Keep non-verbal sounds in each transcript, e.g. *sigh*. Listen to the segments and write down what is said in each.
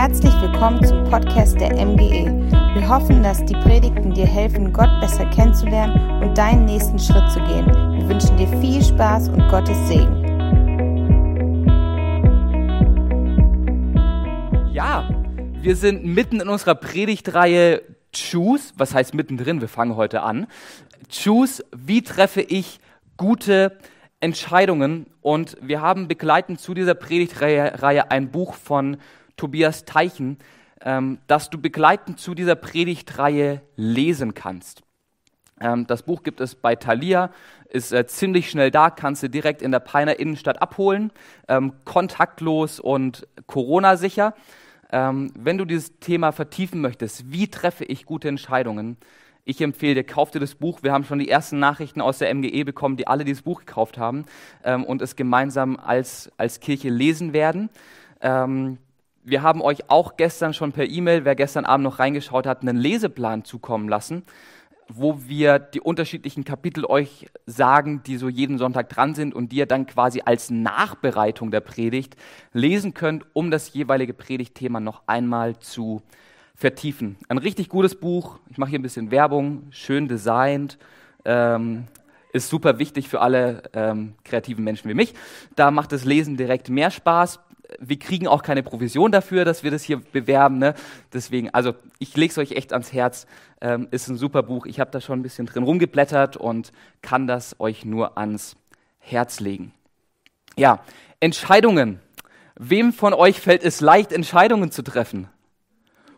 Herzlich willkommen zum Podcast der MGE. Wir hoffen, dass die Predigten dir helfen, Gott besser kennenzulernen und deinen nächsten Schritt zu gehen. Wir wünschen dir viel Spaß und Gottes Segen. Ja, wir sind mitten in unserer Predigtreihe Choose. Was heißt mittendrin? Wir fangen heute an. Choose, wie treffe ich gute Entscheidungen? Und wir haben begleitend zu dieser Predigtreihe ein Buch von Tobias Teichen, ähm, das du begleitend zu dieser Predigtreihe lesen kannst. Ähm, das Buch gibt es bei Thalia, ist äh, ziemlich schnell da, kannst du direkt in der Peiner Innenstadt abholen, ähm, kontaktlos und Corona-sicher. Ähm, wenn du dieses Thema vertiefen möchtest, wie treffe ich gute Entscheidungen, ich empfehle dir, kauf dir das Buch. Wir haben schon die ersten Nachrichten aus der MGE bekommen, die alle dieses Buch gekauft haben ähm, und es gemeinsam als, als Kirche lesen werden. Ähm, wir haben euch auch gestern schon per E-Mail, wer gestern Abend noch reingeschaut hat, einen Leseplan zukommen lassen, wo wir die unterschiedlichen Kapitel euch sagen, die so jeden Sonntag dran sind und die ihr dann quasi als Nachbereitung der Predigt lesen könnt, um das jeweilige Predigtthema noch einmal zu vertiefen. Ein richtig gutes Buch. Ich mache hier ein bisschen Werbung, schön designt. Ähm, ist super wichtig für alle ähm, kreativen Menschen wie mich. Da macht das Lesen direkt mehr Spaß. Wir kriegen auch keine Provision dafür, dass wir das hier bewerben. Ne? Deswegen, also ich lege es euch echt ans Herz. Ähm, ist ein super Buch. Ich habe da schon ein bisschen drin rumgeblättert und kann das euch nur ans Herz legen. Ja, Entscheidungen. Wem von euch fällt es leicht, Entscheidungen zu treffen?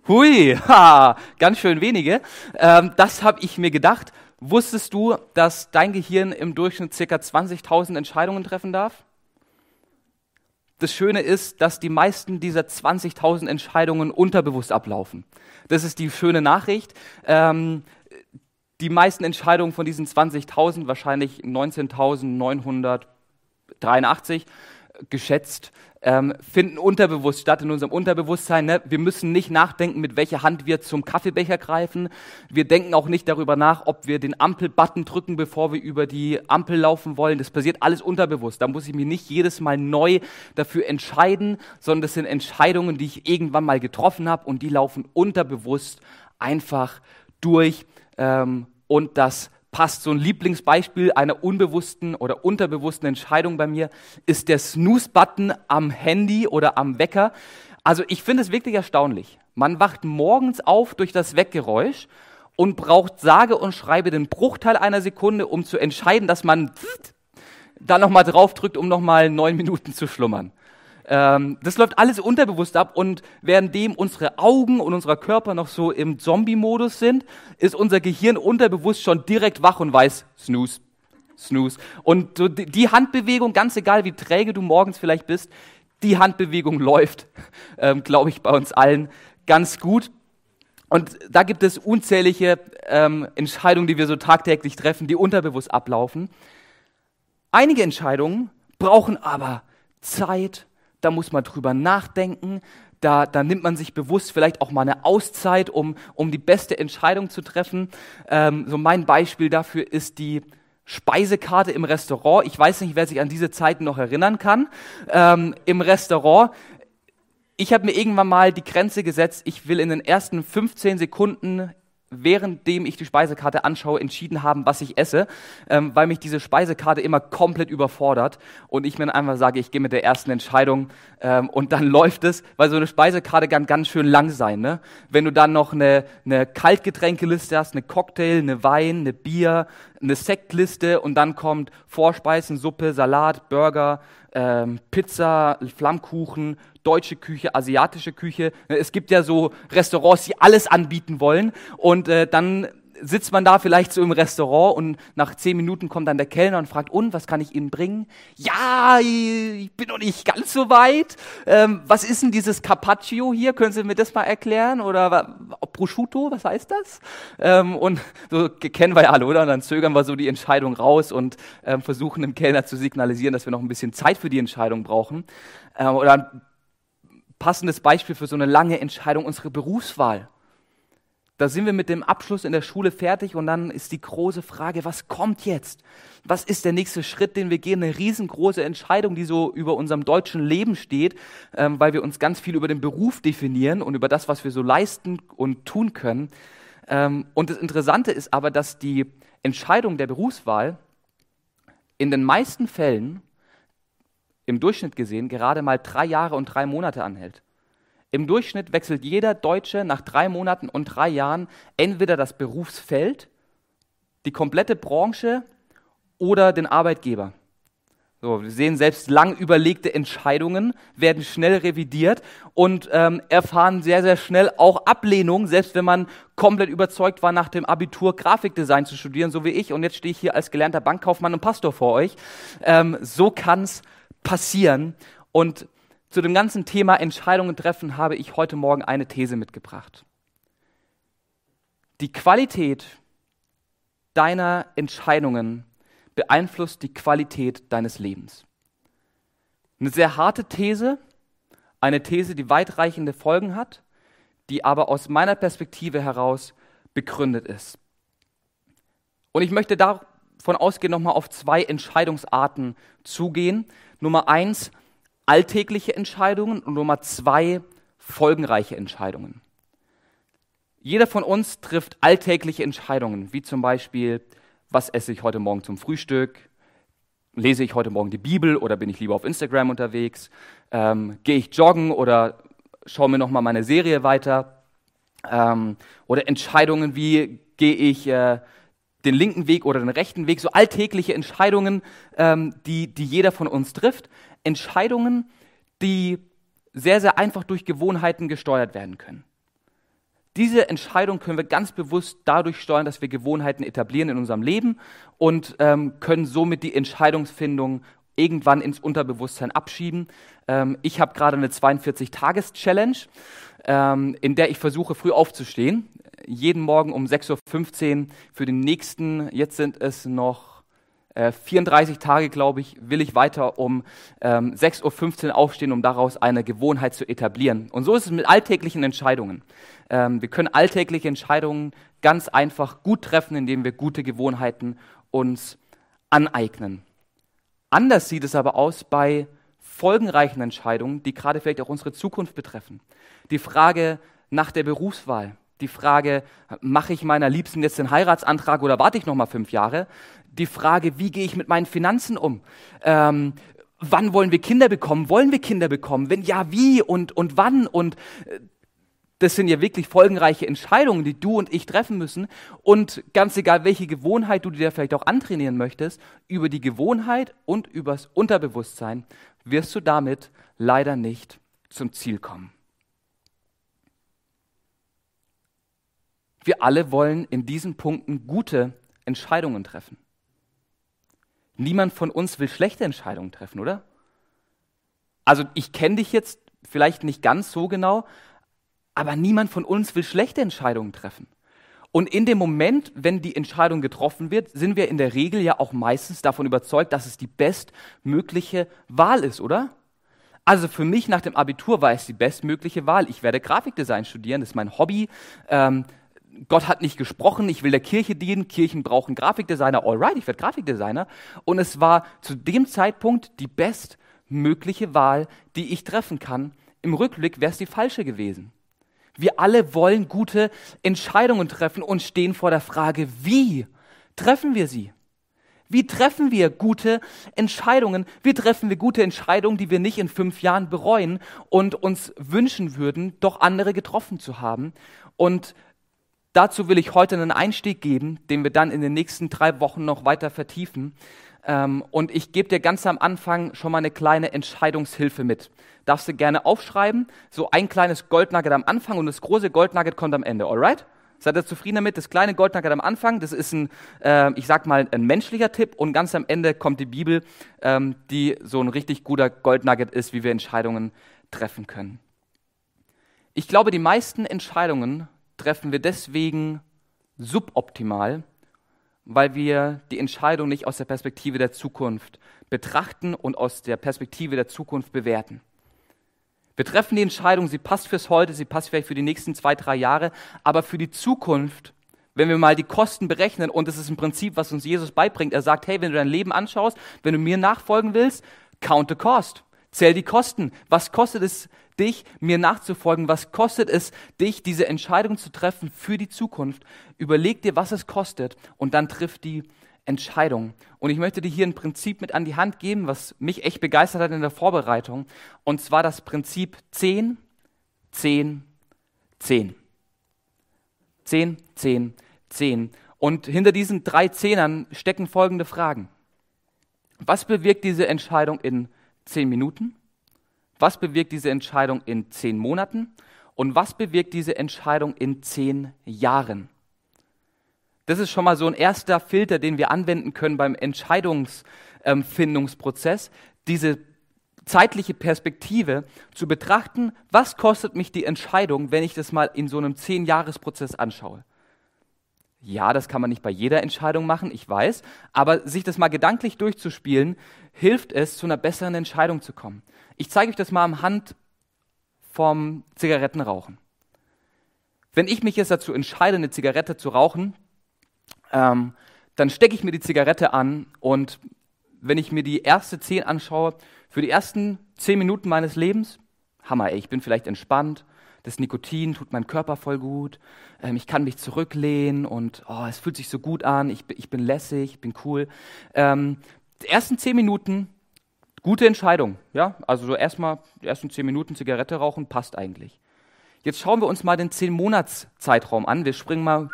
Hui, *laughs* ha, ganz schön wenige. Ähm, das habe ich mir gedacht. Wusstest du, dass dein Gehirn im Durchschnitt ca. 20.000 Entscheidungen treffen darf? Das Schöne ist, dass die meisten dieser 20.000 Entscheidungen unterbewusst ablaufen. Das ist die schöne Nachricht. Ähm, die meisten Entscheidungen von diesen 20.000, wahrscheinlich 19.983 geschätzt, ähm, finden unterbewusst statt in unserem Unterbewusstsein. Ne? Wir müssen nicht nachdenken, mit welcher Hand wir zum Kaffeebecher greifen. Wir denken auch nicht darüber nach, ob wir den Ampelbutton drücken, bevor wir über die Ampel laufen wollen. Das passiert alles unterbewusst. Da muss ich mich nicht jedes Mal neu dafür entscheiden, sondern das sind Entscheidungen, die ich irgendwann mal getroffen habe und die laufen unterbewusst einfach durch. Ähm, und das passt. So ein Lieblingsbeispiel einer unbewussten oder unterbewussten Entscheidung bei mir ist der Snooze-Button am Handy oder am Wecker. Also ich finde es wirklich erstaunlich. Man wacht morgens auf durch das Weggeräusch und braucht sage und schreibe den Bruchteil einer Sekunde, um zu entscheiden, dass man dann nochmal draufdrückt, um nochmal neun Minuten zu schlummern. Ähm, das läuft alles unterbewusst ab und währenddem unsere Augen und unser Körper noch so im Zombie-Modus sind, ist unser Gehirn unterbewusst schon direkt wach und weiß, snooze, snooze. Und so die Handbewegung, ganz egal wie träge du morgens vielleicht bist, die Handbewegung *laughs* läuft, ähm, glaube ich, bei uns allen ganz gut. Und da gibt es unzählige ähm, Entscheidungen, die wir so tagtäglich treffen, die unterbewusst ablaufen. Einige Entscheidungen brauchen aber Zeit da muss man drüber nachdenken, da, da nimmt man sich bewusst vielleicht auch mal eine Auszeit, um, um die beste Entscheidung zu treffen. Ähm, so mein Beispiel dafür ist die Speisekarte im Restaurant. Ich weiß nicht, wer sich an diese Zeiten noch erinnern kann. Ähm, Im Restaurant ich habe mir irgendwann mal die Grenze gesetzt, ich will in den ersten 15 Sekunden währenddem ich die Speisekarte anschaue, entschieden haben, was ich esse, ähm, weil mich diese Speisekarte immer komplett überfordert und ich mir einfach sage, ich gehe mit der ersten Entscheidung ähm, und dann *laughs* läuft es, weil so eine Speisekarte kann ganz schön lang sein. Ne? Wenn du dann noch eine, eine Kaltgetränkeliste hast, eine Cocktail, eine Wein, eine Bier, eine Sektliste und dann kommt Vorspeisen, Suppe, Salat, Burger, ähm, Pizza, Flammkuchen, deutsche Küche, asiatische Küche. Es gibt ja so Restaurants, die alles anbieten wollen und äh, dann sitzt man da vielleicht so im Restaurant und nach zehn Minuten kommt dann der Kellner und fragt, und, was kann ich Ihnen bringen? Ja, ich bin noch nicht ganz so weit. Ähm, was ist denn dieses Carpaccio hier? Können Sie mir das mal erklären? Oder Prosciutto, was heißt das? Ähm, und so kennen wir ja alle, oder? Und dann zögern wir so die Entscheidung raus und ähm, versuchen dem Kellner zu signalisieren, dass wir noch ein bisschen Zeit für die Entscheidung brauchen. Ähm, oder ein passendes Beispiel für so eine lange Entscheidung, unsere Berufswahl Da sind wir mit dem Abschluss in der Schule fertig und dann ist die große Frage, was kommt jetzt? Was ist der nächste Schritt, den wir gehen? Eine riesengroße Entscheidung, die so über unserem deutschen Leben steht, ähm, weil wir uns ganz viel über den Beruf definieren und über das, was wir so leisten und tun können. Ähm, und das Interessante ist aber, dass die Entscheidung der Berufswahl in den meisten Fällen im Durchschnitt gesehen gerade mal drei Jahre und drei Monate anhält. Im Durchschnitt wechselt jeder Deutsche nach drei Monaten und drei Jahren entweder das Berufsfeld, die komplette Branche oder den Arbeitgeber. So, wir sehen selbst lang überlegte Entscheidungen werden schnell revidiert und ähm, erfahren sehr, sehr schnell auch Ablehnung, selbst wenn man komplett überzeugt war, nach dem Abitur Grafikdesign zu studieren, so wie ich. Und jetzt stehe ich hier als gelernter Bankkaufmann und Pastor vor euch. Ähm, so kann es passieren. Und zu dem ganzen Thema Entscheidungen treffen habe ich heute Morgen eine These mitgebracht. Die Qualität deiner Entscheidungen beeinflusst die Qualität deines Lebens. Eine sehr harte These, eine These, die weitreichende Folgen hat, die aber aus meiner Perspektive heraus begründet ist. Und ich möchte davon ausgehen, nochmal auf zwei Entscheidungsarten zugehen. Nummer eins, alltägliche Entscheidungen und Nummer zwei folgenreiche Entscheidungen. Jeder von uns trifft alltägliche Entscheidungen, wie zum Beispiel, was esse ich heute Morgen zum Frühstück, lese ich heute Morgen die Bibel oder bin ich lieber auf Instagram unterwegs, ähm, gehe ich joggen oder schaue mir nochmal meine Serie weiter ähm, oder Entscheidungen wie gehe ich äh, den linken Weg oder den rechten Weg, so alltägliche Entscheidungen, ähm, die, die jeder von uns trifft. Entscheidungen, die sehr, sehr einfach durch Gewohnheiten gesteuert werden können. Diese Entscheidung können wir ganz bewusst dadurch steuern, dass wir Gewohnheiten etablieren in unserem Leben und ähm, können somit die Entscheidungsfindung irgendwann ins Unterbewusstsein abschieben. Ähm, ich habe gerade eine 42-Tages-Challenge, ähm, in der ich versuche, früh aufzustehen. Jeden Morgen um 6.15 Uhr für den nächsten, jetzt sind es noch 34 äh, Tage, glaube ich, will ich weiter um ähm, 6.15 Uhr aufstehen, um daraus eine Gewohnheit zu etablieren. Und so ist es mit alltäglichen Entscheidungen. Ähm, wir können alltägliche Entscheidungen ganz einfach gut treffen, indem wir gute Gewohnheiten uns aneignen. Anders sieht es aber aus bei folgenreichen Entscheidungen, die gerade vielleicht auch unsere Zukunft betreffen. Die Frage nach der Berufswahl, die Frage, mache ich meiner Liebsten jetzt den Heiratsantrag oder warte ich noch mal fünf Jahre? die Frage, wie gehe ich mit meinen Finanzen um? Ähm, wann wollen wir Kinder bekommen? Wollen wir Kinder bekommen? Wenn ja, wie und, und wann? Und äh, das sind ja wirklich folgenreiche Entscheidungen, die du und ich treffen müssen. Und ganz egal, welche Gewohnheit du dir vielleicht auch antrainieren möchtest, über die Gewohnheit und übers Unterbewusstsein wirst du damit leider nicht zum Ziel kommen. Wir alle wollen in diesen Punkten gute Entscheidungen treffen. Niemand von uns will schlechte Entscheidungen treffen, oder? Also ich kenne dich jetzt vielleicht nicht ganz so genau, aber niemand von uns will schlechte Entscheidungen treffen. Und in dem Moment, wenn die Entscheidung getroffen wird, sind wir in der Regel ja auch meistens davon überzeugt, dass es die bestmögliche Wahl ist, oder? Also für mich nach dem Abitur war es die bestmögliche Wahl. Ich werde Grafikdesign studieren, das ist mein Hobby. Ähm, Gott hat nicht gesprochen, ich will der Kirche dienen, Kirchen brauchen Grafikdesigner, alright, ich werde Grafikdesigner. Und es war zu dem Zeitpunkt die bestmögliche Wahl, die ich treffen kann. Im Rückblick wäre es die falsche gewesen. Wir alle wollen gute Entscheidungen treffen und stehen vor der Frage, wie treffen wir sie? Wie treffen wir gute Entscheidungen? Wie treffen wir gute Entscheidungen, die wir nicht in fünf Jahren bereuen und uns wünschen würden, doch andere getroffen zu haben? Und Dazu will ich heute einen Einstieg geben, den wir dann in den nächsten drei Wochen noch weiter vertiefen. Ähm, und ich gebe dir ganz am Anfang schon mal eine kleine Entscheidungshilfe mit. Darfst du gerne aufschreiben, so ein kleines Goldnugget am Anfang und das große Goldnugget kommt am Ende, alright? Seid ihr zufrieden damit? Das kleine Goldnugget am Anfang, das ist ein, äh, ich sag mal, ein menschlicher Tipp und ganz am Ende kommt die Bibel, ähm, die so ein richtig guter Goldnugget ist, wie wir Entscheidungen treffen können. Ich glaube, die meisten Entscheidungen treffen wir deswegen suboptimal, weil wir die Entscheidung nicht aus der Perspektive der Zukunft betrachten und aus der Perspektive der Zukunft bewerten. Wir treffen die Entscheidung, sie passt fürs Heute, sie passt vielleicht für die nächsten zwei, drei Jahre, aber für die Zukunft, wenn wir mal die Kosten berechnen, und das ist im Prinzip, was uns Jesus beibringt, er sagt, hey, wenn du dein Leben anschaust, wenn du mir nachfolgen willst, count the cost. Zähl die Kosten. Was kostet es dich, mir nachzufolgen? Was kostet es dich, diese Entscheidung zu treffen für die Zukunft? Überleg dir, was es kostet und dann triff die Entscheidung. Und ich möchte dir hier ein Prinzip mit an die Hand geben, was mich echt begeistert hat in der Vorbereitung. Und zwar das Prinzip 10, 10, 10. 10, 10, 10. Und hinter diesen drei Zehnern stecken folgende Fragen. Was bewirkt diese Entscheidung in zehn Minuten? Was bewirkt diese Entscheidung in zehn Monaten? Und was bewirkt diese Entscheidung in zehn Jahren? Das ist schon mal so ein erster Filter, den wir anwenden können beim Entscheidungsfindungsprozess, diese zeitliche Perspektive zu betrachten, was kostet mich die Entscheidung, wenn ich das mal in so einem Zehn-Jahres-Prozess anschaue. Ja, das kann man nicht bei jeder Entscheidung machen, ich weiß, aber sich das mal gedanklich durchzuspielen, hilft es, zu einer besseren Entscheidung zu kommen. Ich zeige euch das mal am Hand vom Zigarettenrauchen. Wenn ich mich jetzt dazu entscheide, eine Zigarette zu rauchen, ähm, dann stecke ich mir die Zigarette an und wenn ich mir die erste zehn anschaue, für die ersten zehn Minuten meines Lebens, Hammer, ey, ich bin vielleicht entspannt, das Nikotin tut meinem Körper voll gut, ähm, ich kann mich zurücklehnen und oh, es fühlt sich so gut an, ich, ich bin lässig, ich bin cool. Ähm, die ersten zehn Minuten, gute Entscheidung, ja, also so erstmal die ersten zehn Minuten Zigarette rauchen, passt eigentlich. Jetzt schauen wir uns mal den zehn Monats Zeitraum an, wir springen mal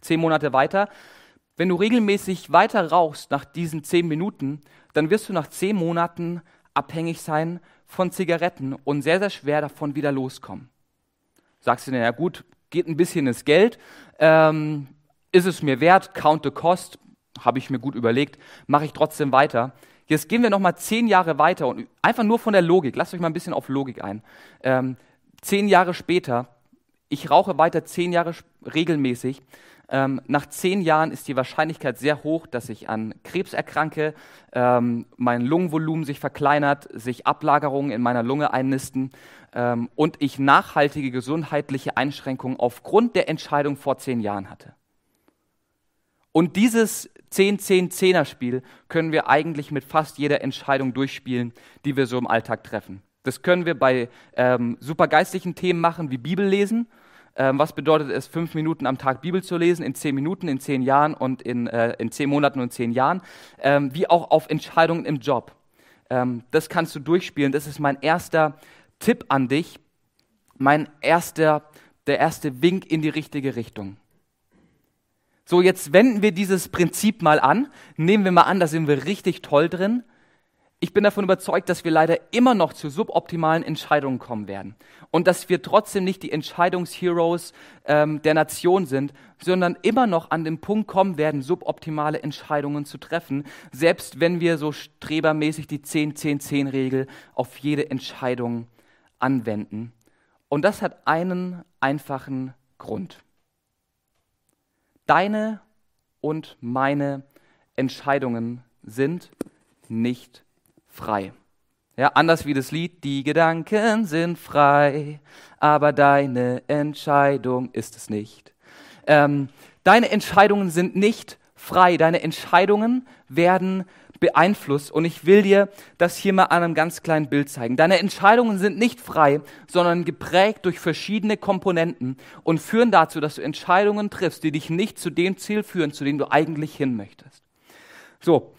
zehn Monate weiter. Wenn du regelmäßig weiter rauchst nach diesen zehn Minuten, dann wirst du nach zehn Monaten abhängig sein von Zigaretten und sehr, sehr schwer davon wieder loskommen. Sagst du, na ja gut, geht ein bisschen ins Geld, ähm, ist es mir wert, count the cost, habe ich mir gut überlegt, mache ich trotzdem weiter. Jetzt gehen wir nochmal zehn Jahre weiter und einfach nur von der Logik, lasst euch mal ein bisschen auf Logik ein. Ähm, zehn Jahre später, ich rauche weiter zehn Jahre regelmäßig, ähm, nach zehn Jahren ist die Wahrscheinlichkeit sehr hoch, dass ich an Krebs erkranke, ähm, mein Lungenvolumen sich verkleinert, sich Ablagerungen in meiner Lunge einnisten ähm, und ich nachhaltige gesundheitliche Einschränkungen aufgrund der Entscheidung vor zehn Jahren hatte. Und dieses 10-10-10er-Spiel können wir eigentlich mit fast jeder Entscheidung durchspielen, die wir so im Alltag treffen. Das können wir bei ähm, supergeistlichen Themen machen, wie Bibel lesen ähm, was bedeutet es, fünf Minuten am Tag Bibel zu lesen, in zehn Minuten, in zehn Jahren und in, äh, in zehn Monaten und zehn Jahren, ähm, wie auch auf Entscheidungen im Job. Ähm, das kannst du durchspielen. Das ist mein erster Tipp an dich, mein erster, der erste Wink in die richtige Richtung. So, jetzt wenden wir dieses Prinzip mal an. Nehmen wir mal an, da sind wir richtig toll drin ich bin davon überzeugt, dass wir leider immer noch zu suboptimalen Entscheidungen kommen werden. Und dass wir trotzdem nicht die Entscheidungsheroes ähm, der Nation sind, sondern immer noch an den Punkt kommen werden, suboptimale Entscheidungen zu treffen, selbst wenn wir so strebermäßig die 10-10-10-Regel auf jede Entscheidung anwenden. Und das hat einen einfachen Grund. Deine und meine Entscheidungen sind nicht frei. Ja, anders wie das Lied, die Gedanken sind frei, aber deine Entscheidung ist es nicht. Ähm, deine Entscheidungen sind nicht frei, deine Entscheidungen werden beeinflusst und ich will dir das hier mal an einem ganz kleinen Bild zeigen. Deine Entscheidungen sind nicht frei, sondern geprägt durch verschiedene Komponenten und führen dazu, dass du Entscheidungen triffst, die dich nicht zu dem Ziel führen, zu dem du eigentlich hin möchtest. So,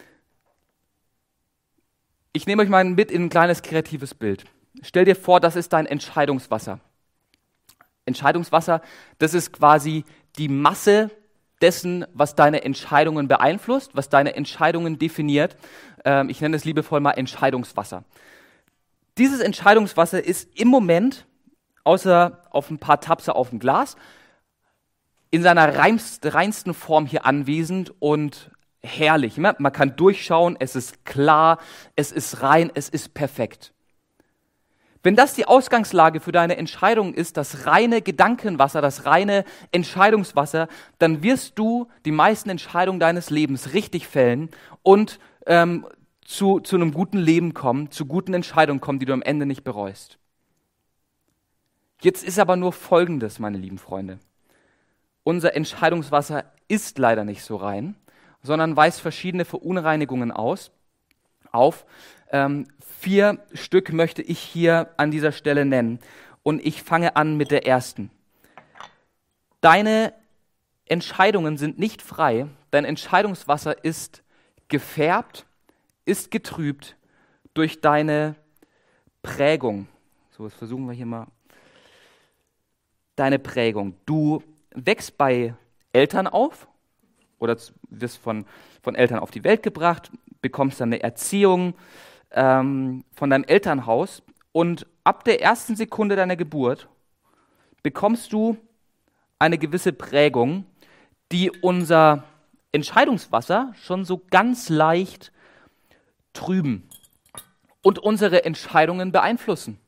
ich nehme euch mal mit in ein kleines kreatives Bild. Stell dir vor, das ist dein Entscheidungswasser. Entscheidungswasser, das ist quasi die Masse dessen, was deine Entscheidungen beeinflusst, was deine Entscheidungen definiert. Ähm, ich nenne es liebevoll mal Entscheidungswasser. Dieses Entscheidungswasser ist im Moment, außer auf ein paar Tapse auf dem Glas, in seiner reinsten Form hier anwesend und herrlich. Man kann durchschauen, es ist klar, es ist rein, es ist perfekt. Wenn das die Ausgangslage für deine Entscheidung ist, das reine Gedankenwasser, das reine Entscheidungswasser, dann wirst du die meisten Entscheidungen deines Lebens richtig fällen und ähm, zu, zu einem guten Leben kommen, zu guten Entscheidungen kommen, die du am Ende nicht bereust. Jetzt ist aber nur Folgendes, meine lieben Freunde. Unser Entscheidungswasser ist leider nicht so rein, sondern weist verschiedene Verunreinigungen aus, auf. Ähm, vier Stück möchte ich hier an dieser Stelle nennen. Und ich fange an mit der ersten. Deine Entscheidungen sind nicht frei, dein Entscheidungswasser ist gefärbt, ist getrübt durch deine Prägung. So, jetzt versuchen wir hier mal. Deine Prägung. Du wächst bei Eltern auf oder wirst von, von Eltern auf die Welt gebracht, bekommst dann eine Erziehung ähm, von deinem Elternhaus und ab der ersten Sekunde deiner Geburt bekommst du eine gewisse Prägung, die unser Entscheidungswasser schon so ganz leicht trüben und unsere Entscheidungen beeinflussen.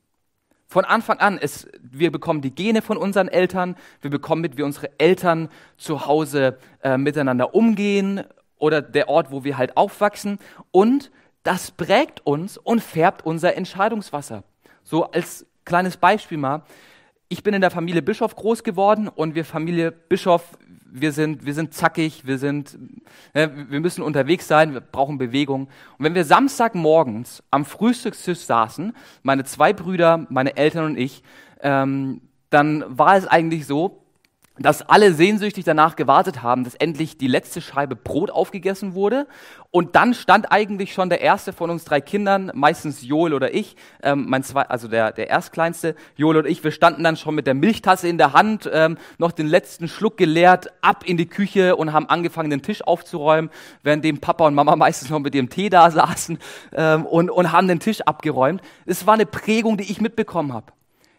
Von Anfang an, ist, wir bekommen die Gene von unseren Eltern, wir bekommen mit, wie unsere Eltern zu Hause äh, miteinander umgehen oder der Ort, wo wir halt aufwachsen. Und das prägt uns und färbt unser Entscheidungswasser. So als kleines Beispiel mal. Ich bin in der Familie Bischof groß geworden und wir Familie Bischof, wir sind, wir sind zackig, wir sind, ne, wir müssen unterwegs sein, wir brauchen Bewegung. Und wenn wir Samstagmorgens am Frühstückstisch saßen, meine zwei Brüder, meine Eltern und ich, ähm, dann war es eigentlich so, dass alle sehnsüchtig danach gewartet haben, dass endlich die letzte Scheibe Brot aufgegessen wurde. Und dann stand eigentlich schon der erste von uns drei Kindern, meistens Joel oder ich, ähm, mein zwei, also der, der erstkleinste, Joel und ich, wir standen dann schon mit der Milchtasse in der Hand, ähm, noch den letzten Schluck geleert, ab in die Küche und haben angefangen, den Tisch aufzuräumen, währenddem Papa und Mama *laughs* meistens noch mit ihrem Tee da saßen ähm, und, und haben den Tisch abgeräumt. Es war eine Prägung, die ich mitbekommen habe.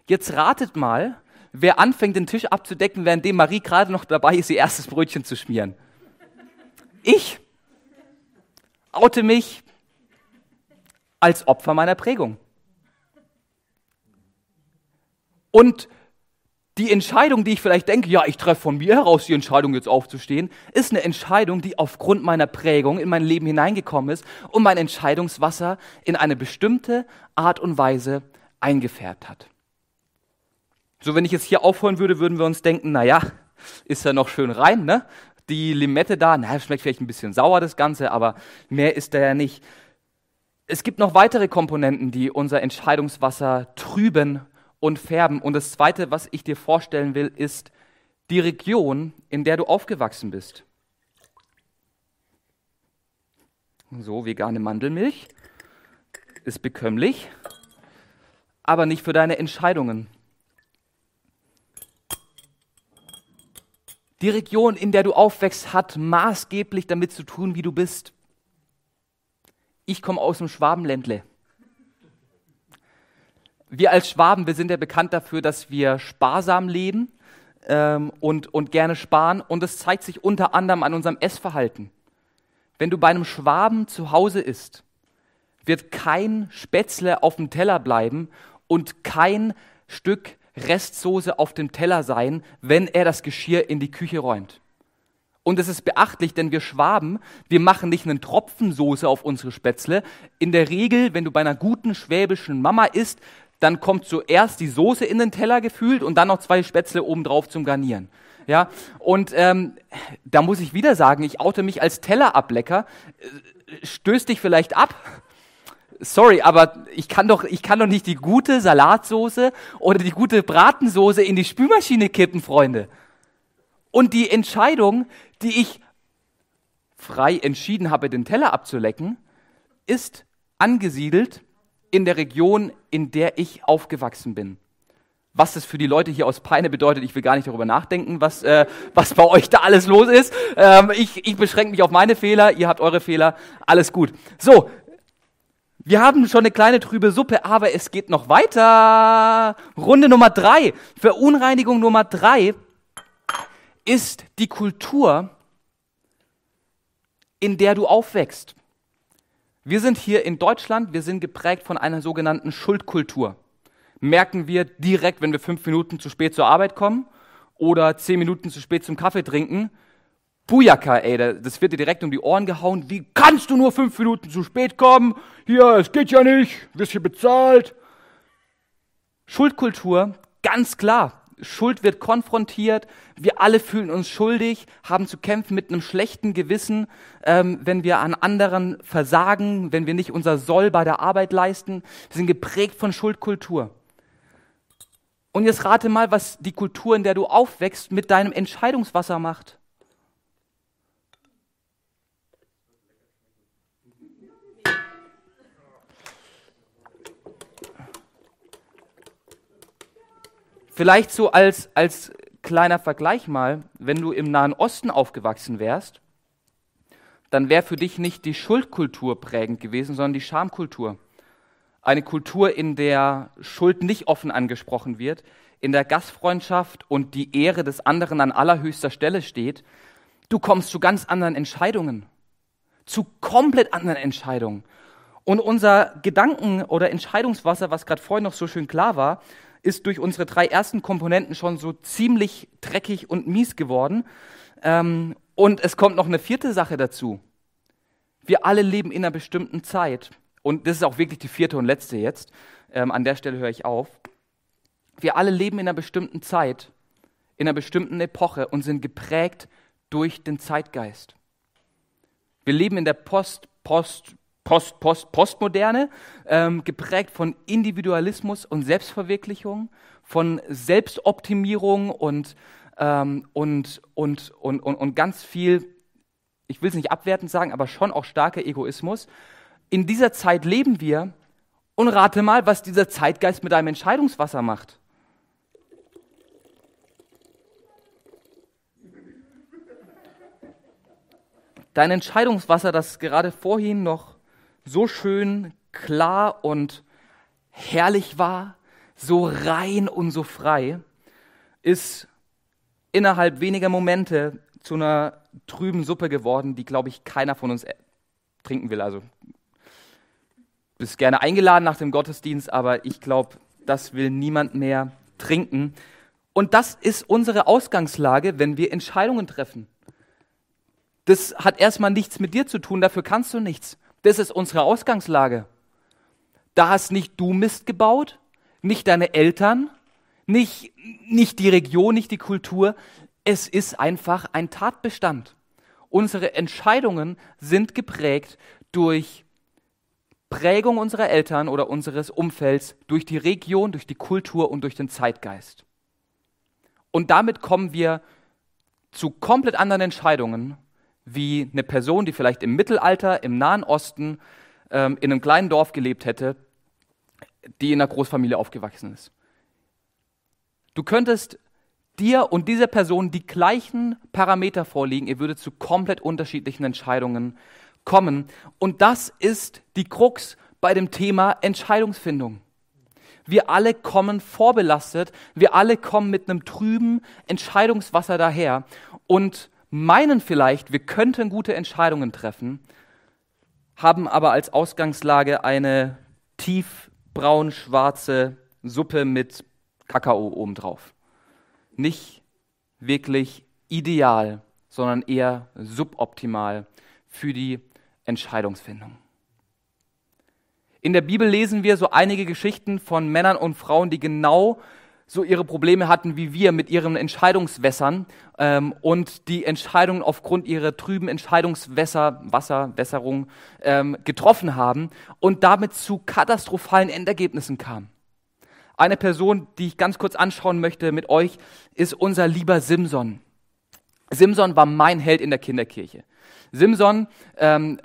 Jetzt ratet mal, wer anfängt, den Tisch abzudecken, währenddem Marie gerade noch dabei ist, ihr erstes Brötchen zu schmieren. Ich oute mich als Opfer meiner Prägung. Und die Entscheidung, die ich vielleicht denke, ja, ich treffe von mir heraus die Entscheidung, jetzt aufzustehen, ist eine Entscheidung, die aufgrund meiner Prägung in mein Leben hineingekommen ist und mein Entscheidungswasser in eine bestimmte Art und Weise eingefärbt hat. So, wenn ich jetzt hier aufholen würde, würden wir uns denken, na ja, ist ja noch schön rein, ne? Die Limette da, na, schmeckt vielleicht ein bisschen sauer das Ganze, aber mehr ist da ja nicht. Es gibt noch weitere Komponenten, die unser Entscheidungswasser trüben und färben. Und das Zweite, was ich dir vorstellen will, ist die Region, in der du aufgewachsen bist. So, vegane Mandelmilch ist bekömmlich, aber nicht für deine Entscheidungen. Die Region, in der du aufwächst, hat maßgeblich damit zu tun, wie du bist. Ich komme aus dem Schwabenländle. Wir als Schwaben, wir sind ja bekannt dafür, dass wir sparsam leben ähm, und, und gerne sparen. Und das zeigt sich unter anderem an unserem Essverhalten. Wenn du bei einem Schwaben zu Hause isst, wird kein Spätzle auf dem Teller bleiben und kein Stück Restsoße auf dem Teller sein, wenn er das Geschirr in die Küche räumt. Und es ist beachtlich, denn wir Schwaben, wir machen nicht einen Tropfen Soße auf unsere Spätzle. In der Regel, wenn du bei einer guten schwäbischen Mama isst, dann kommt zuerst die Soße in den Teller gefühlt und dann noch zwei Spätzle obendrauf zum Garnieren. Ja, und ähm, da muss ich wieder sagen, ich oute mich als Tellerablecker. Stößt dich vielleicht ab, sorry, aber ich kann doch, ich kann doch nicht die gute Salatsoße oder die gute Bratensoße in die Spülmaschine kippen, Freunde. Und die Entscheidung, die ich frei entschieden habe, den Teller abzulecken, ist angesiedelt in der Region, in der ich aufgewachsen bin. Was das für die Leute hier aus Peine bedeutet, ich will gar nicht darüber nachdenken, was, äh, was bei euch da alles los ist. Ähm, ich, ich beschränke mich auf meine Fehler, ihr habt eure Fehler, alles gut. So, wir haben schon eine kleine trübe Suppe, aber es geht noch weiter. Runde Nummer drei. Verunreinigung Nummer drei ist die Kultur, in der du aufwächst. Wir sind hier in Deutschland, wir sind geprägt von einer sogenannten Schuldkultur. Merken wir direkt, wenn wir fünf Minuten zu spät zur Arbeit kommen oder zehn Minuten zu spät zum Kaffee trinken, Bujaka, ey, das wird dir direkt um die Ohren gehauen. Wie kannst du nur fünf Minuten zu spät kommen? Hier, es geht ja nicht, wirst hier bezahlt. Schuldkultur ganz klar. Schuld wird konfrontiert, wir alle fühlen uns schuldig, haben zu kämpfen mit einem schlechten Gewissen, ähm, wenn wir an anderen versagen, wenn wir nicht unser Soll bei der Arbeit leisten. Wir sind geprägt von Schuldkultur. Und jetzt rate mal, was die Kultur, in der du aufwächst, mit deinem Entscheidungswasser macht. Vielleicht so als, als kleiner Vergleich mal, wenn du im Nahen Osten aufgewachsen wärst, dann wäre für dich nicht die Schuldkultur prägend gewesen, sondern die Schamkultur. Eine Kultur, in der Schuld nicht offen angesprochen wird, in der Gastfreundschaft und die Ehre des anderen an allerhöchster Stelle steht. Du kommst zu ganz anderen Entscheidungen, zu komplett anderen Entscheidungen. Und unser Gedanken- oder Entscheidungswasser, was gerade vorhin noch so schön klar war, ist durch unsere drei ersten Komponenten schon so ziemlich dreckig und mies geworden. Ähm, und es kommt noch eine vierte Sache dazu. Wir alle leben in einer bestimmten Zeit. Und das ist auch wirklich die vierte und letzte jetzt. Ähm, an der Stelle höre ich auf. Wir alle leben in einer bestimmten Zeit, in einer bestimmten Epoche und sind geprägt durch den Zeitgeist. Wir leben in der Post, Post, Post, Post, Postmoderne, ähm, geprägt von Individualismus und Selbstverwirklichung, von Selbstoptimierung und, ähm, und, und, und, und, und ganz viel, ich will es nicht abwertend sagen, aber schon auch starker Egoismus. In dieser Zeit leben wir und rate mal, was dieser Zeitgeist mit deinem Entscheidungswasser macht. Dein Entscheidungswasser, das gerade vorhin noch so schön klar und herrlich war, so rein und so frei, ist innerhalb weniger Momente zu einer trüben Suppe geworden, die, glaube ich, keiner von uns trinken will. Also bist gerne eingeladen nach dem Gottesdienst, aber ich glaube, das will niemand mehr trinken. Und das ist unsere Ausgangslage, wenn wir Entscheidungen treffen. Das hat erstmal nichts mit dir zu tun, dafür kannst du nichts. Das ist unsere Ausgangslage. Da hast nicht du Mist gebaut, nicht deine Eltern, nicht, nicht die Region, nicht die Kultur. Es ist einfach ein Tatbestand. Unsere Entscheidungen sind geprägt durch Prägung unserer Eltern oder unseres Umfelds, durch die Region, durch die Kultur und durch den Zeitgeist. Und damit kommen wir zu komplett anderen Entscheidungen wie eine Person, die vielleicht im Mittelalter, im Nahen Osten, ähm, in einem kleinen Dorf gelebt hätte, die in einer Großfamilie aufgewachsen ist. Du könntest dir und dieser Person die gleichen Parameter vorlegen, ihr würdet zu komplett unterschiedlichen Entscheidungen kommen. Und das ist die Krux bei dem Thema Entscheidungsfindung. Wir alle kommen vorbelastet, wir alle kommen mit einem trüben Entscheidungswasser daher. Und meinen vielleicht, wir könnten gute Entscheidungen treffen, haben aber als Ausgangslage eine tiefbraun-schwarze Suppe mit Kakao obendrauf. Nicht wirklich ideal, sondern eher suboptimal für die Entscheidungsfindung. In der Bibel lesen wir so einige Geschichten von Männern und Frauen, die genau so ihre Probleme hatten wie wir mit ihren Entscheidungswässern ähm, und die Entscheidungen aufgrund ihrer trüben Entscheidungswässer, Wasserwässerung ähm, getroffen haben und damit zu katastrophalen Endergebnissen kamen. Eine Person, die ich ganz kurz anschauen möchte mit euch, ist unser lieber Simson. Simson war mein Held in der Kinderkirche. Simson ähm,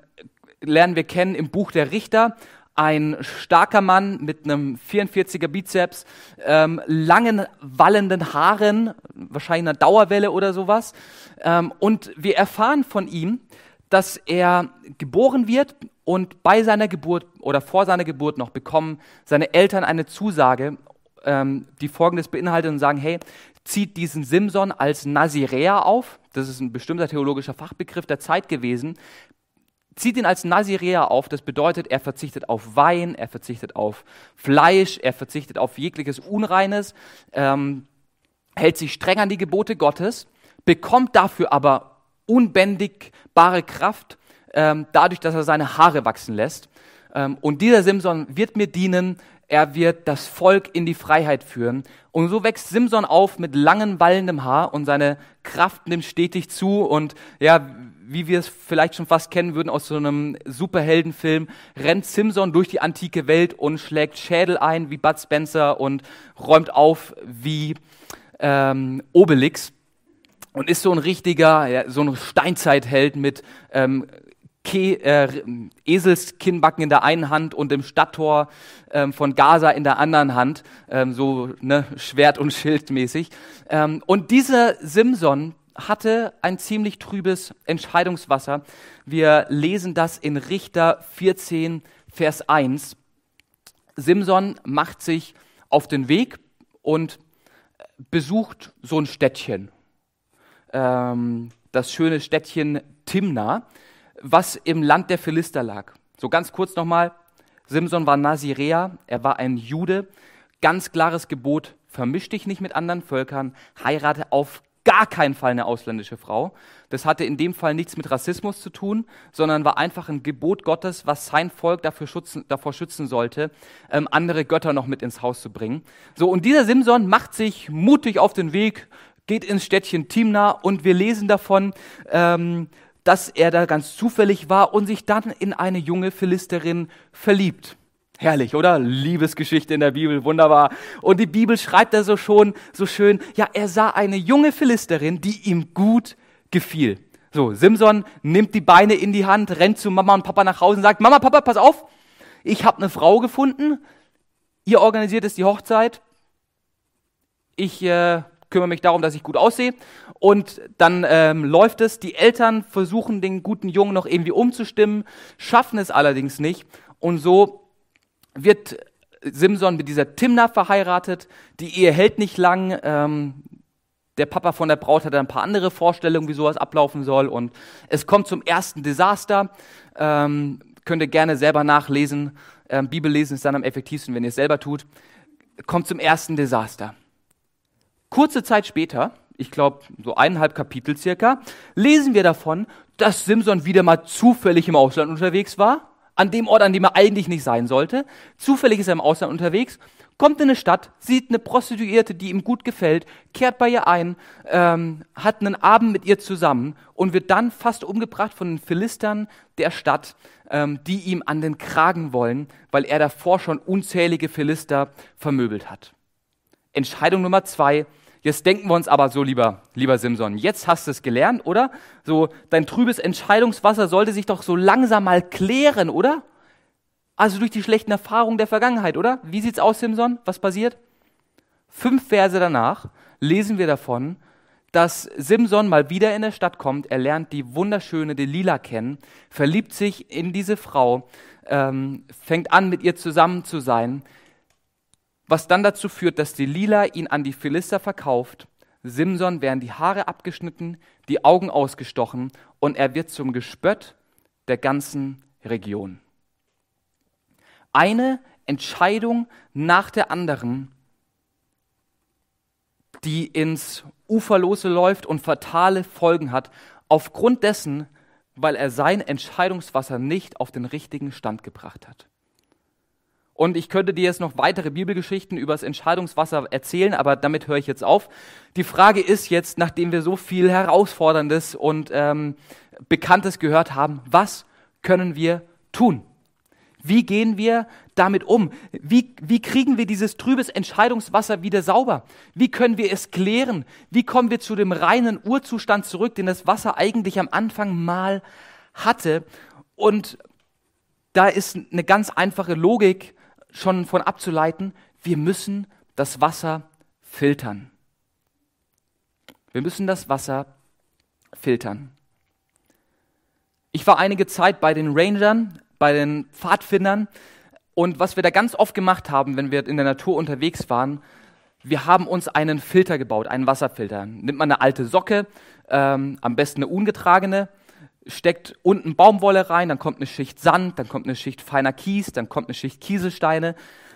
lernen wir kennen im Buch der Richter ein starker Mann mit einem 44er Bizeps, ähm, langen wallenden Haaren, wahrscheinlich einer Dauerwelle oder sowas. Ähm, und wir erfahren von ihm, dass er geboren wird und bei seiner Geburt oder vor seiner Geburt noch bekommen seine Eltern eine Zusage, ähm, die folgendes beinhaltet und sagen, hey, zieht diesen Simson als Naziräer auf, das ist ein bestimmter theologischer Fachbegriff der Zeit gewesen, zieht ihn als Naziräer auf. Das bedeutet, er verzichtet auf Wein, er verzichtet auf Fleisch, er verzichtet auf jegliches Unreines, ähm, hält sich streng an die Gebote Gottes, bekommt dafür aber unbändigbare Kraft, ähm, dadurch, dass er seine Haare wachsen lässt. Ähm, und dieser Simson wird mir dienen Er wird das Volk in die Freiheit führen. Und so wächst Simson auf mit langem, wallendem Haar und seine Kraft nimmt stetig zu. Und ja, wie wir es vielleicht schon fast kennen würden aus so einem Superheldenfilm, rennt Simson durch die antike Welt und schlägt Schädel ein wie Bud Spencer und räumt auf wie ähm, Obelix und ist so ein richtiger, ja, so ein Steinzeitheld mit ähm, Ke äh, Eselskinnbacken in der einen Hand und dem Stadttor ähm, von Gaza in der anderen Hand, ähm, so ne, Schwert- und Schildmäßig. Ähm, und dieser Simson hatte ein ziemlich trübes Entscheidungswasser. Wir lesen das in Richter 14, Vers 1. Simson macht sich auf den Weg und besucht so ein Städtchen. Ähm, das schöne Städtchen Timna was im Land der Philister lag. So ganz kurz nochmal. Simson war Nazirea, er war ein Jude. Ganz klares Gebot, vermisch dich nicht mit anderen Völkern, heirate auf gar keinen Fall eine ausländische Frau. Das hatte in dem Fall nichts mit Rassismus zu tun, sondern war einfach ein Gebot Gottes, was sein Volk dafür schützen, davor schützen sollte, ähm, andere Götter noch mit ins Haus zu bringen. So, und dieser Simson macht sich mutig auf den Weg, geht ins Städtchen Timna und wir lesen davon, ähm, dass er da ganz zufällig war und sich dann in eine junge Philisterin verliebt. Herrlich, oder? Liebesgeschichte in der Bibel, wunderbar. Und die Bibel schreibt da so schon, so schön, ja, er sah eine junge Philisterin, die ihm gut gefiel. So, Simson nimmt die Beine in die Hand, rennt zu Mama und Papa nach Hause und sagt, Mama, Papa, pass auf, ich habe eine Frau gefunden, ihr organisiert es die Hochzeit, ich äh, kümmere mich darum, dass ich gut aussehe. Und dann ähm, läuft es. Die Eltern versuchen, den guten Jungen noch irgendwie umzustimmen, schaffen es allerdings nicht. Und so wird Simson mit dieser Timna verheiratet. Die Ehe hält nicht lang. Ähm, der Papa von der Braut hat ein paar andere Vorstellungen, wie sowas ablaufen soll. Und es kommt zum ersten Desaster. Ähm, könnt ihr gerne selber nachlesen. Ähm, Bibellesen ist dann am effektivsten, wenn ihr es selber tut. Kommt zum ersten Desaster. Kurze Zeit später, ich glaube so eineinhalb Kapitel circa, lesen wir davon, dass Simson wieder mal zufällig im Ausland unterwegs war, an dem Ort, an dem er eigentlich nicht sein sollte. Zufällig ist er im Ausland unterwegs, kommt in eine Stadt, sieht eine Prostituierte, die ihm gut gefällt, kehrt bei ihr ein, ähm, hat einen Abend mit ihr zusammen und wird dann fast umgebracht von den Philistern der Stadt, ähm, die ihm an den Kragen wollen, weil er davor schon unzählige Philister vermöbelt hat. Entscheidung Nummer zwei, Jetzt denken wir uns aber so, lieber, lieber Simson, jetzt hast du es gelernt, oder? So, dein trübes Entscheidungswasser sollte sich doch so langsam mal klären, oder? Also durch die schlechten Erfahrungen der Vergangenheit, oder? Wie sieht's aus, Simson? Was passiert? Fünf Verse danach lesen wir davon, dass Simson mal wieder in der Stadt kommt, er lernt die wunderschöne Delila kennen, verliebt sich in diese Frau, ähm, fängt an, mit ihr zusammen zu sein, was dann dazu führt, dass Delila ihn an die Philister verkauft. Simson werden die Haare abgeschnitten, die Augen ausgestochen und er wird zum Gespött der ganzen Region. Eine Entscheidung nach der anderen, die ins Uferlose läuft und fatale Folgen hat, aufgrund dessen, weil er sein Entscheidungswasser nicht auf den richtigen Stand gebracht hat. Und ich könnte dir jetzt noch weitere Bibelgeschichten über das Entscheidungswasser erzählen, aber damit höre ich jetzt auf. Die Frage ist jetzt, nachdem wir so viel Herausforderndes und ähm, Bekanntes gehört haben, was können wir tun? Wie gehen wir damit um? Wie, wie kriegen wir dieses trübes Entscheidungswasser wieder sauber? Wie können wir es klären? Wie kommen wir zu dem reinen Urzustand zurück, den das Wasser eigentlich am Anfang mal hatte? Und da ist eine ganz einfache Logik schon von abzuleiten, wir müssen das Wasser filtern. Wir müssen das Wasser filtern. Ich war einige Zeit bei den Rangern, bei den Pfadfindern und was wir da ganz oft gemacht haben, wenn wir in der Natur unterwegs waren, wir haben uns einen Filter gebaut, einen Wasserfilter. Nimmt man eine alte Socke, ähm, am besten eine ungetragene, steckt unten Baumwolle rein, dann kommt eine Schicht Sand, dann kommt eine Schicht feiner Kies, dann kommt eine Schicht Kieselsteine.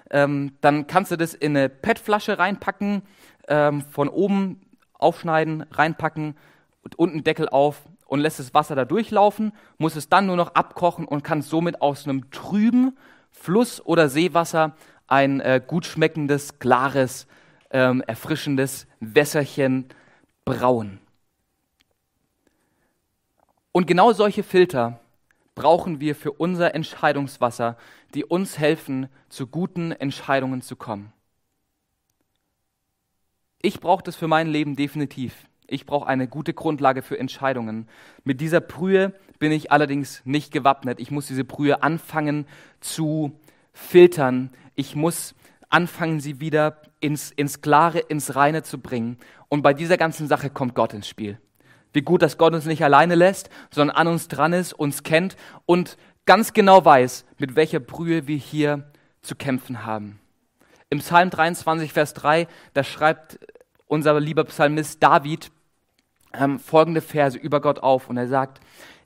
Ähm, dann kannst du das in eine PET-Flasche reinpacken, ähm, von oben aufschneiden, reinpacken und unten Deckel auf und lässt das Wasser da durchlaufen, muss es dann nur noch abkochen und kann somit aus einem trüben Fluss- oder Seewasser ein äh, gut schmeckendes, klares, ähm, erfrischendes Wässerchen brauen. Und genau solche Filter brauchen wir für unser Entscheidungswasser, die uns helfen, zu guten Entscheidungen zu kommen. Ich brauche das für mein Leben definitiv. Ich brauche eine gute Grundlage für Entscheidungen. Mit dieser Brühe bin ich allerdings nicht gewappnet. Ich muss diese Brühe anfangen zu filtern. Ich muss anfangen, sie wieder ins, ins Klare, ins Reine zu bringen. Und bei dieser ganzen Sache kommt Gott ins Spiel. Wie gut, dass Gott uns nicht alleine lässt, sondern an uns dran ist, uns kennt und ganz genau weiß, mit welcher Brühe wir hier zu kämpfen haben. Im Psalm 23, Vers 3, da schreibt unser lieber Psalmist David ähm, folgende Verse über Gott auf und er sagt,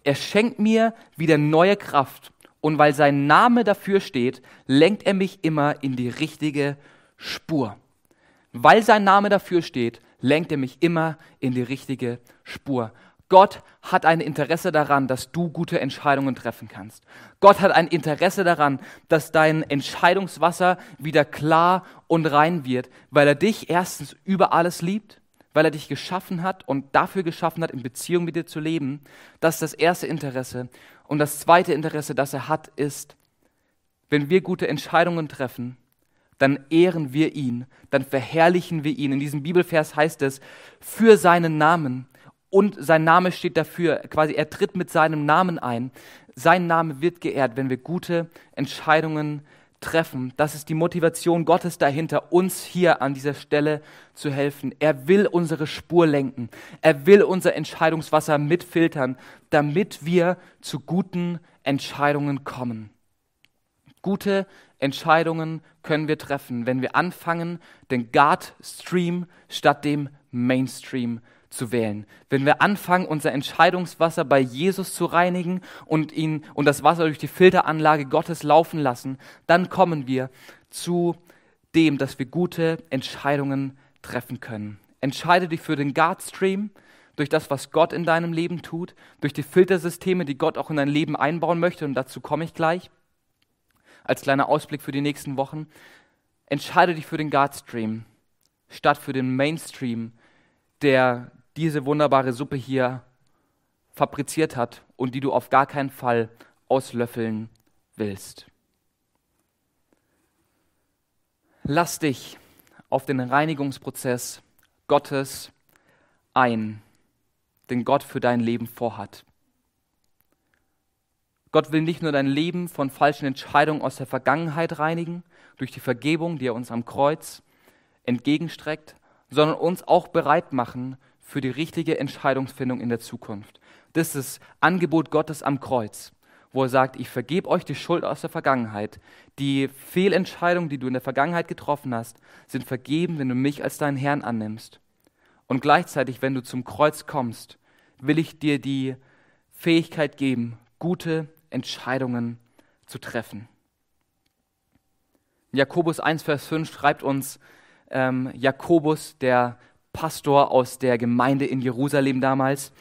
er schenkt mir wieder neue Kraft und weil sein Name dafür steht, lenkt er mich immer in die richtige Spur. Weil sein Name dafür steht, lenkt er mich immer in die richtige Spur. Gott hat ein Interesse daran, dass du gute Entscheidungen treffen kannst. Gott hat ein Interesse daran, dass dein Entscheidungswasser wieder klar und rein wird, weil er dich erstens über alles liebt, weil er dich geschaffen hat und dafür geschaffen hat, in Beziehung mit dir zu leben. Das ist das erste Interesse. Und das zweite Interesse, das er hat, ist, wenn wir gute Entscheidungen treffen, dann ehren wir ihn, dann verherrlichen wir ihn. In diesem Bibelvers heißt es, für seinen Namen. Und sein Name steht dafür, quasi er tritt mit seinem Namen ein. Sein Name wird geehrt, wenn wir gute Entscheidungen treffen. Das ist die Motivation Gottes dahinter, uns hier an dieser Stelle zu helfen. Er will unsere Spur lenken. Er will unser Entscheidungswasser mitfiltern, damit wir zu guten Entscheidungen kommen. Gute Entscheidungen können wir treffen, wenn wir anfangen, den Guard-Stream statt dem Mainstream zu wählen. Wenn wir anfangen, unser Entscheidungswasser bei Jesus zu reinigen und ihn und das Wasser durch die Filteranlage Gottes laufen lassen, dann kommen wir zu dem, dass wir gute Entscheidungen treffen können. Entscheide dich für den Guard-Stream, durch das, was Gott in deinem Leben tut, durch die Filtersysteme, die Gott auch in dein Leben einbauen möchte, und dazu komme ich gleich als kleiner Ausblick für die nächsten Wochen. Entscheide dich für den Guardstream statt für den Mainstream, der diese wunderbare Suppe hier fabriziert hat und die du auf gar keinen Fall auslöffeln willst. Lass dich auf den Reinigungsprozess Gottes ein, den Gott für dein Leben vorhat. Gott will nicht nur dein Leben von falschen Entscheidungen aus der Vergangenheit reinigen, durch die Vergebung, die er uns am Kreuz entgegenstreckt, sondern uns auch bereit machen für die richtige Entscheidungsfindung in der Zukunft. Das ist das Angebot Gottes am Kreuz, wo er sagt, ich vergebe euch die Schuld aus der Vergangenheit. Die Fehlentscheidungen, die du in der Vergangenheit getroffen hast, sind vergeben, wenn du mich als deinen Herrn annimmst. Und gleichzeitig, wenn du zum Kreuz kommst, will ich dir die Fähigkeit geben, gute Entscheidungen zu treffen. Jakobus 1, Vers 5 schreibt uns ähm, Jakobus, der Pastor aus der Gemeinde in Jerusalem damals,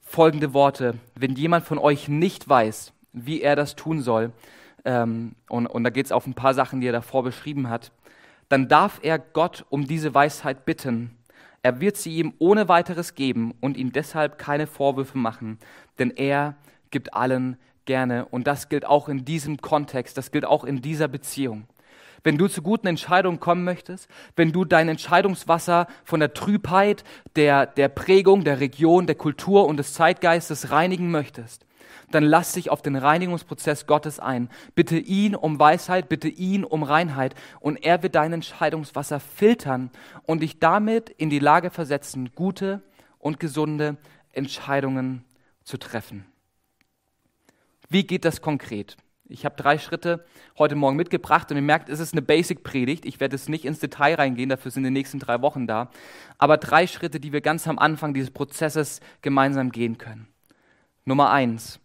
folgende Worte. Wenn jemand von euch nicht weiß, wie er das tun soll, ähm, und, und da geht es auf ein paar Sachen, die er davor beschrieben hat, dann darf er Gott um diese Weisheit bitten. Er wird sie ihm ohne weiteres geben und ihm deshalb keine Vorwürfe machen, denn er gibt allen gerne. Und das gilt auch in diesem Kontext, das gilt auch in dieser Beziehung. Wenn du zu guten Entscheidungen kommen möchtest, wenn du dein Entscheidungswasser von der Trübheit, der, der Prägung, der Region, der Kultur und des Zeitgeistes reinigen möchtest, dann lass dich auf den Reinigungsprozess Gottes ein. Bitte ihn um Weisheit, bitte ihn um Reinheit und er wird dein Entscheidungswasser filtern und dich damit in die Lage versetzen, gute und gesunde Entscheidungen zu treffen. Wie geht das konkret? Ich habe drei Schritte heute Morgen mitgebracht und ihr merkt, es ist eine Basic-Predigt. Ich werde jetzt nicht ins Detail reingehen, dafür sind die nächsten drei Wochen da. Aber drei Schritte, die wir ganz am Anfang dieses Prozesses gemeinsam gehen können. Nummer eins,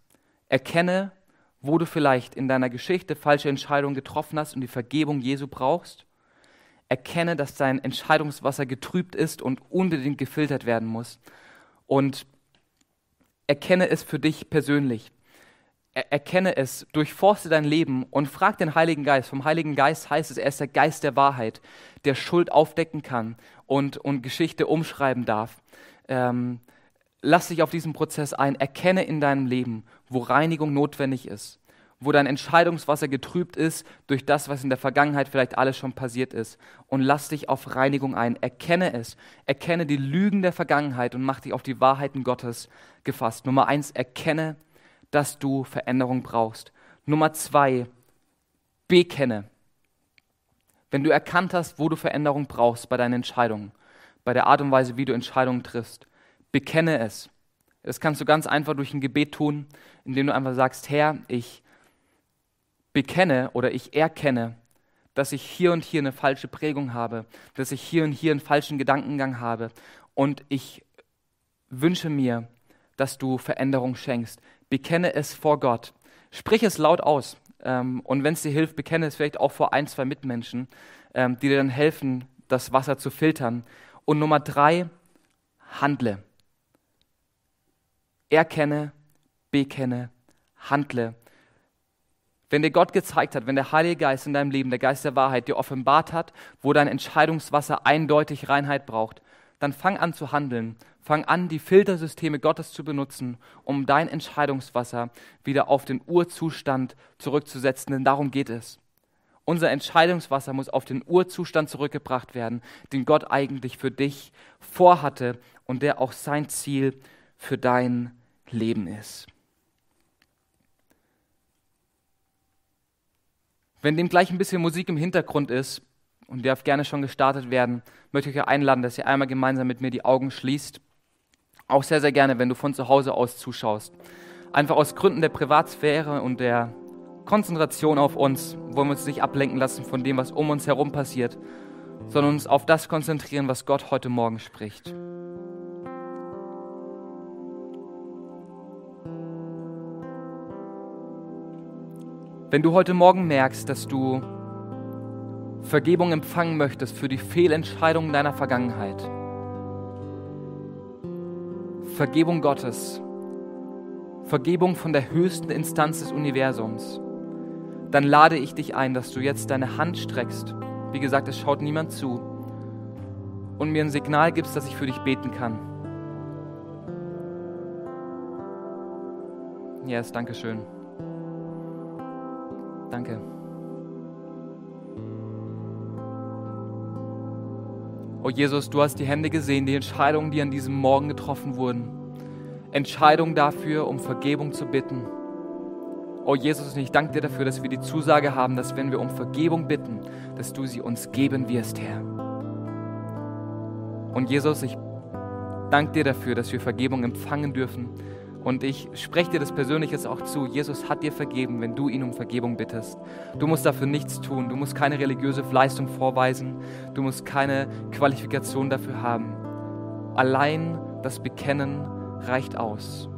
erkenne, wo du vielleicht in deiner Geschichte falsche Entscheidungen getroffen hast und die Vergebung Jesu brauchst. Erkenne, dass dein Entscheidungswasser getrübt ist und unbedingt gefiltert werden muss. Und erkenne es für dich persönlich er erkenne es, durchforste dein Leben und frag den Heiligen Geist. Vom Heiligen Geist heißt es, er ist der Geist der Wahrheit, der Schuld aufdecken kann und, und Geschichte umschreiben darf. Ähm, lass dich auf diesen Prozess ein, erkenne in deinem Leben, wo Reinigung notwendig ist, wo dein Entscheidungswasser getrübt ist durch das, was in der Vergangenheit vielleicht alles schon passiert ist. Und lass dich auf Reinigung ein, erkenne es, erkenne die Lügen der Vergangenheit und mach dich auf die Wahrheiten Gottes gefasst. Nummer eins, erkenne, dass du Veränderung brauchst. Nummer zwei, bekenne. Wenn du erkannt hast, wo du Veränderung brauchst bei deinen Entscheidungen, bei der Art und Weise, wie du Entscheidungen triffst, bekenne es. Das kannst du ganz einfach durch ein Gebet tun, indem du einfach sagst, Herr, ich bekenne oder ich erkenne, dass ich hier und hier eine falsche Prägung habe, dass ich hier und hier einen falschen Gedankengang habe und ich wünsche mir, dass du Veränderung schenkst. Bekenne es vor Gott. Sprich es laut aus. Ähm, und wenn es dir hilft, bekenne es vielleicht auch vor ein, zwei Mitmenschen, ähm, die dir dann helfen, das Wasser zu filtern. Und Nummer drei, handle. Erkenne, bekenne, handle. Wenn dir Gott gezeigt hat, wenn der Heilige Geist in deinem Leben, der Geist der Wahrheit, dir offenbart hat, wo dein Entscheidungswasser eindeutig Reinheit braucht, dann fang an zu handeln. Fang an, die Filtersysteme Gottes zu benutzen, um dein Entscheidungswasser wieder auf den Urzustand zurückzusetzen, denn darum geht es. Unser Entscheidungswasser muss auf den Urzustand zurückgebracht werden, den Gott eigentlich für dich vorhatte und der auch sein Ziel für dein Leben ist. Wenn dem gleich ein bisschen Musik im Hintergrund ist und darf gerne schon gestartet werden, möchte ich euch einladen, dass ihr einmal gemeinsam mit mir die Augen schließt. Auch sehr, sehr gerne, wenn du von zu Hause aus zuschaust. Einfach aus Gründen der Privatsphäre und der Konzentration auf uns wollen wir uns nicht ablenken lassen von dem, was um uns herum passiert, sondern uns auf das konzentrieren, was Gott heute Morgen spricht. Wenn du heute Morgen merkst, dass du Vergebung empfangen möchtest für die Fehlentscheidungen deiner Vergangenheit, Vergebung Gottes, Vergebung von der höchsten Instanz des Universums, dann lade ich dich ein, dass du jetzt deine Hand streckst. Wie gesagt, es schaut niemand zu. Und mir ein Signal gibst, dass ich für dich beten kann. Yes, danke schön. Oh Jesus, du hast die Hände gesehen, die Entscheidungen, die an diesem Morgen getroffen wurden. Entscheidung dafür, um Vergebung zu bitten. Oh Jesus, ich danke dir dafür, dass wir die Zusage haben, dass wenn wir um Vergebung bitten, dass du sie uns geben wirst, Herr. Und Jesus, ich danke dir dafür, dass wir Vergebung empfangen dürfen und ich spreche dir das persönlich jetzt auch zu. Jesus hat dir vergeben, wenn du ihn um Vergebung bittest. Du musst dafür nichts tun. Du musst keine religiöse Leistung vorweisen. Du musst keine Qualifikation dafür haben. Allein das Bekennen reicht aus.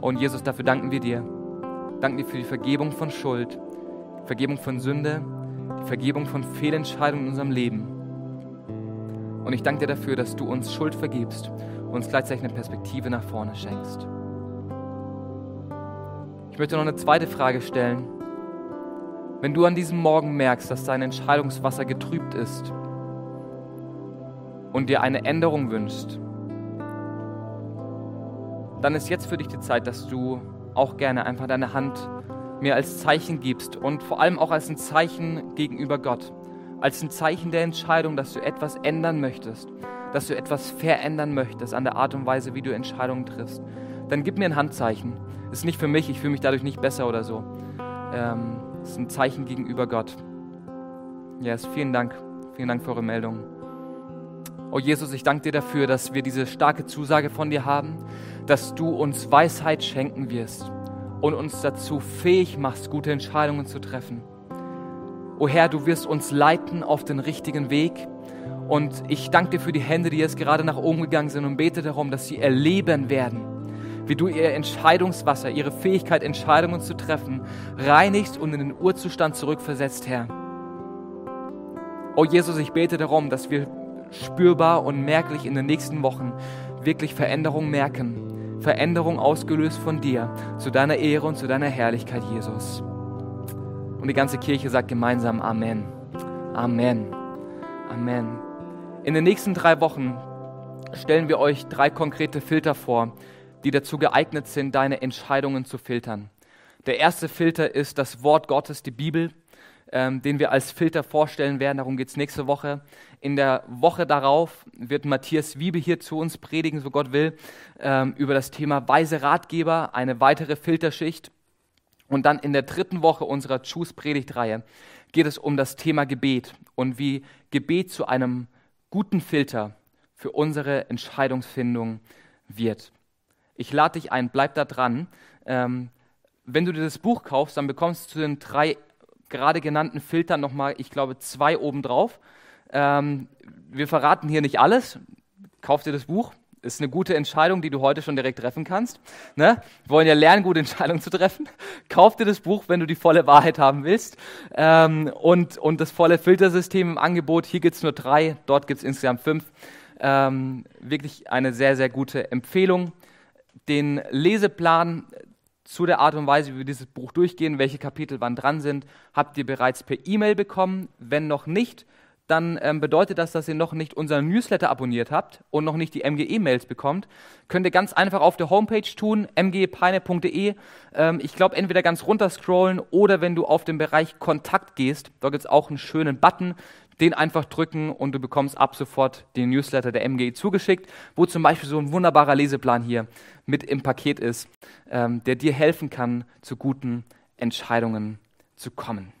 Und Jesus, dafür danken wir dir. Danken dir für die Vergebung von Schuld, Vergebung von Sünde, die Vergebung von Fehlentscheidungen in unserem Leben. Und ich danke dir dafür, dass du uns Schuld vergibst uns gleichzeitig eine Perspektive nach vorne schenkst. Ich möchte noch eine zweite Frage stellen. Wenn du an diesem Morgen merkst, dass dein Entscheidungswasser getrübt ist und dir eine Änderung wünschst, dann ist jetzt für dich die Zeit, dass du auch gerne einfach deine Hand mir als Zeichen gibst und vor allem auch als ein Zeichen gegenüber Gott, als ein Zeichen der Entscheidung, dass du etwas ändern möchtest, dass du etwas verändern möchtest an der Art und Weise, wie du Entscheidungen triffst, dann gib mir ein Handzeichen. Ist nicht für mich, ich fühle mich dadurch nicht besser oder so. Ähm, es ist ein Zeichen gegenüber Gott. Yes, vielen Dank. Vielen Dank für eure Meldung. Oh Jesus, ich danke dir dafür, dass wir diese starke Zusage von dir haben, dass du uns Weisheit schenken wirst und uns dazu fähig machst, gute Entscheidungen zu treffen. O Herr, du wirst uns leiten auf den richtigen Weg und ich danke dir für die Hände, die jetzt gerade nach oben gegangen sind und bete darum, dass sie erleben werden, wie du ihr Entscheidungswasser, ihre Fähigkeit, Entscheidungen zu treffen, reinigst und in den Urzustand zurückversetzt, Herr. Oh Jesus, ich bete darum, dass wir spürbar und merklich in den nächsten Wochen wirklich Veränderungen merken, Veränderung ausgelöst von dir, zu deiner Ehre und zu deiner Herrlichkeit, Jesus. Und die ganze Kirche sagt gemeinsam Amen. Amen. Amen. In den nächsten drei Wochen stellen wir euch drei konkrete Filter vor, die dazu geeignet sind, deine Entscheidungen zu filtern. Der erste Filter ist das Wort Gottes, die Bibel, ähm, den wir als Filter vorstellen werden. Darum geht es nächste Woche. In der Woche darauf wird Matthias Wiebe hier zu uns predigen, so Gott will, ähm, über das Thema weise Ratgeber, eine weitere Filterschicht. Und dann in der dritten Woche unserer Choose-Predigtreihe geht es um das Thema Gebet und wie Gebet zu einem guten Filter für unsere Entscheidungsfindung wird. Ich lade dich ein, bleib da dran. Ähm, wenn du dir das Buch kaufst, dann bekommst du zu den drei gerade genannten Filtern nochmal, ich glaube, zwei obendrauf. Ähm, wir verraten hier nicht alles. Kauf dir das Buch, ist eine gute Entscheidung, die du heute schon direkt treffen kannst. Ne? Wir wollen ja lernen, gute Entscheidungen zu treffen. *laughs* Kauf dir das Buch, wenn du die volle Wahrheit haben willst. Ähm, und, und das volle Filtersystem im Angebot. Hier gibt es nur drei, dort gibt es insgesamt fünf. Ähm, wirklich eine sehr, sehr gute Empfehlung. Den Leseplan zu der Art und Weise, wie wir dieses Buch durchgehen, welche Kapitel wann dran sind, habt ihr bereits per E-Mail bekommen. Wenn noch nicht, dann ähm, bedeutet das, dass ihr noch nicht unseren Newsletter abonniert habt und noch nicht die MGE-Mails bekommt. Könnt ihr ganz einfach auf der Homepage tun, mgepeine.de. Ähm, ich glaube, entweder ganz runter scrollen oder wenn du auf den Bereich Kontakt gehst, da gibt es auch einen schönen Button, den einfach drücken und du bekommst ab sofort den Newsletter der MGE zugeschickt, wo zum Beispiel so ein wunderbarer Leseplan hier mit im Paket ist, ähm, der dir helfen kann, zu guten Entscheidungen zu kommen.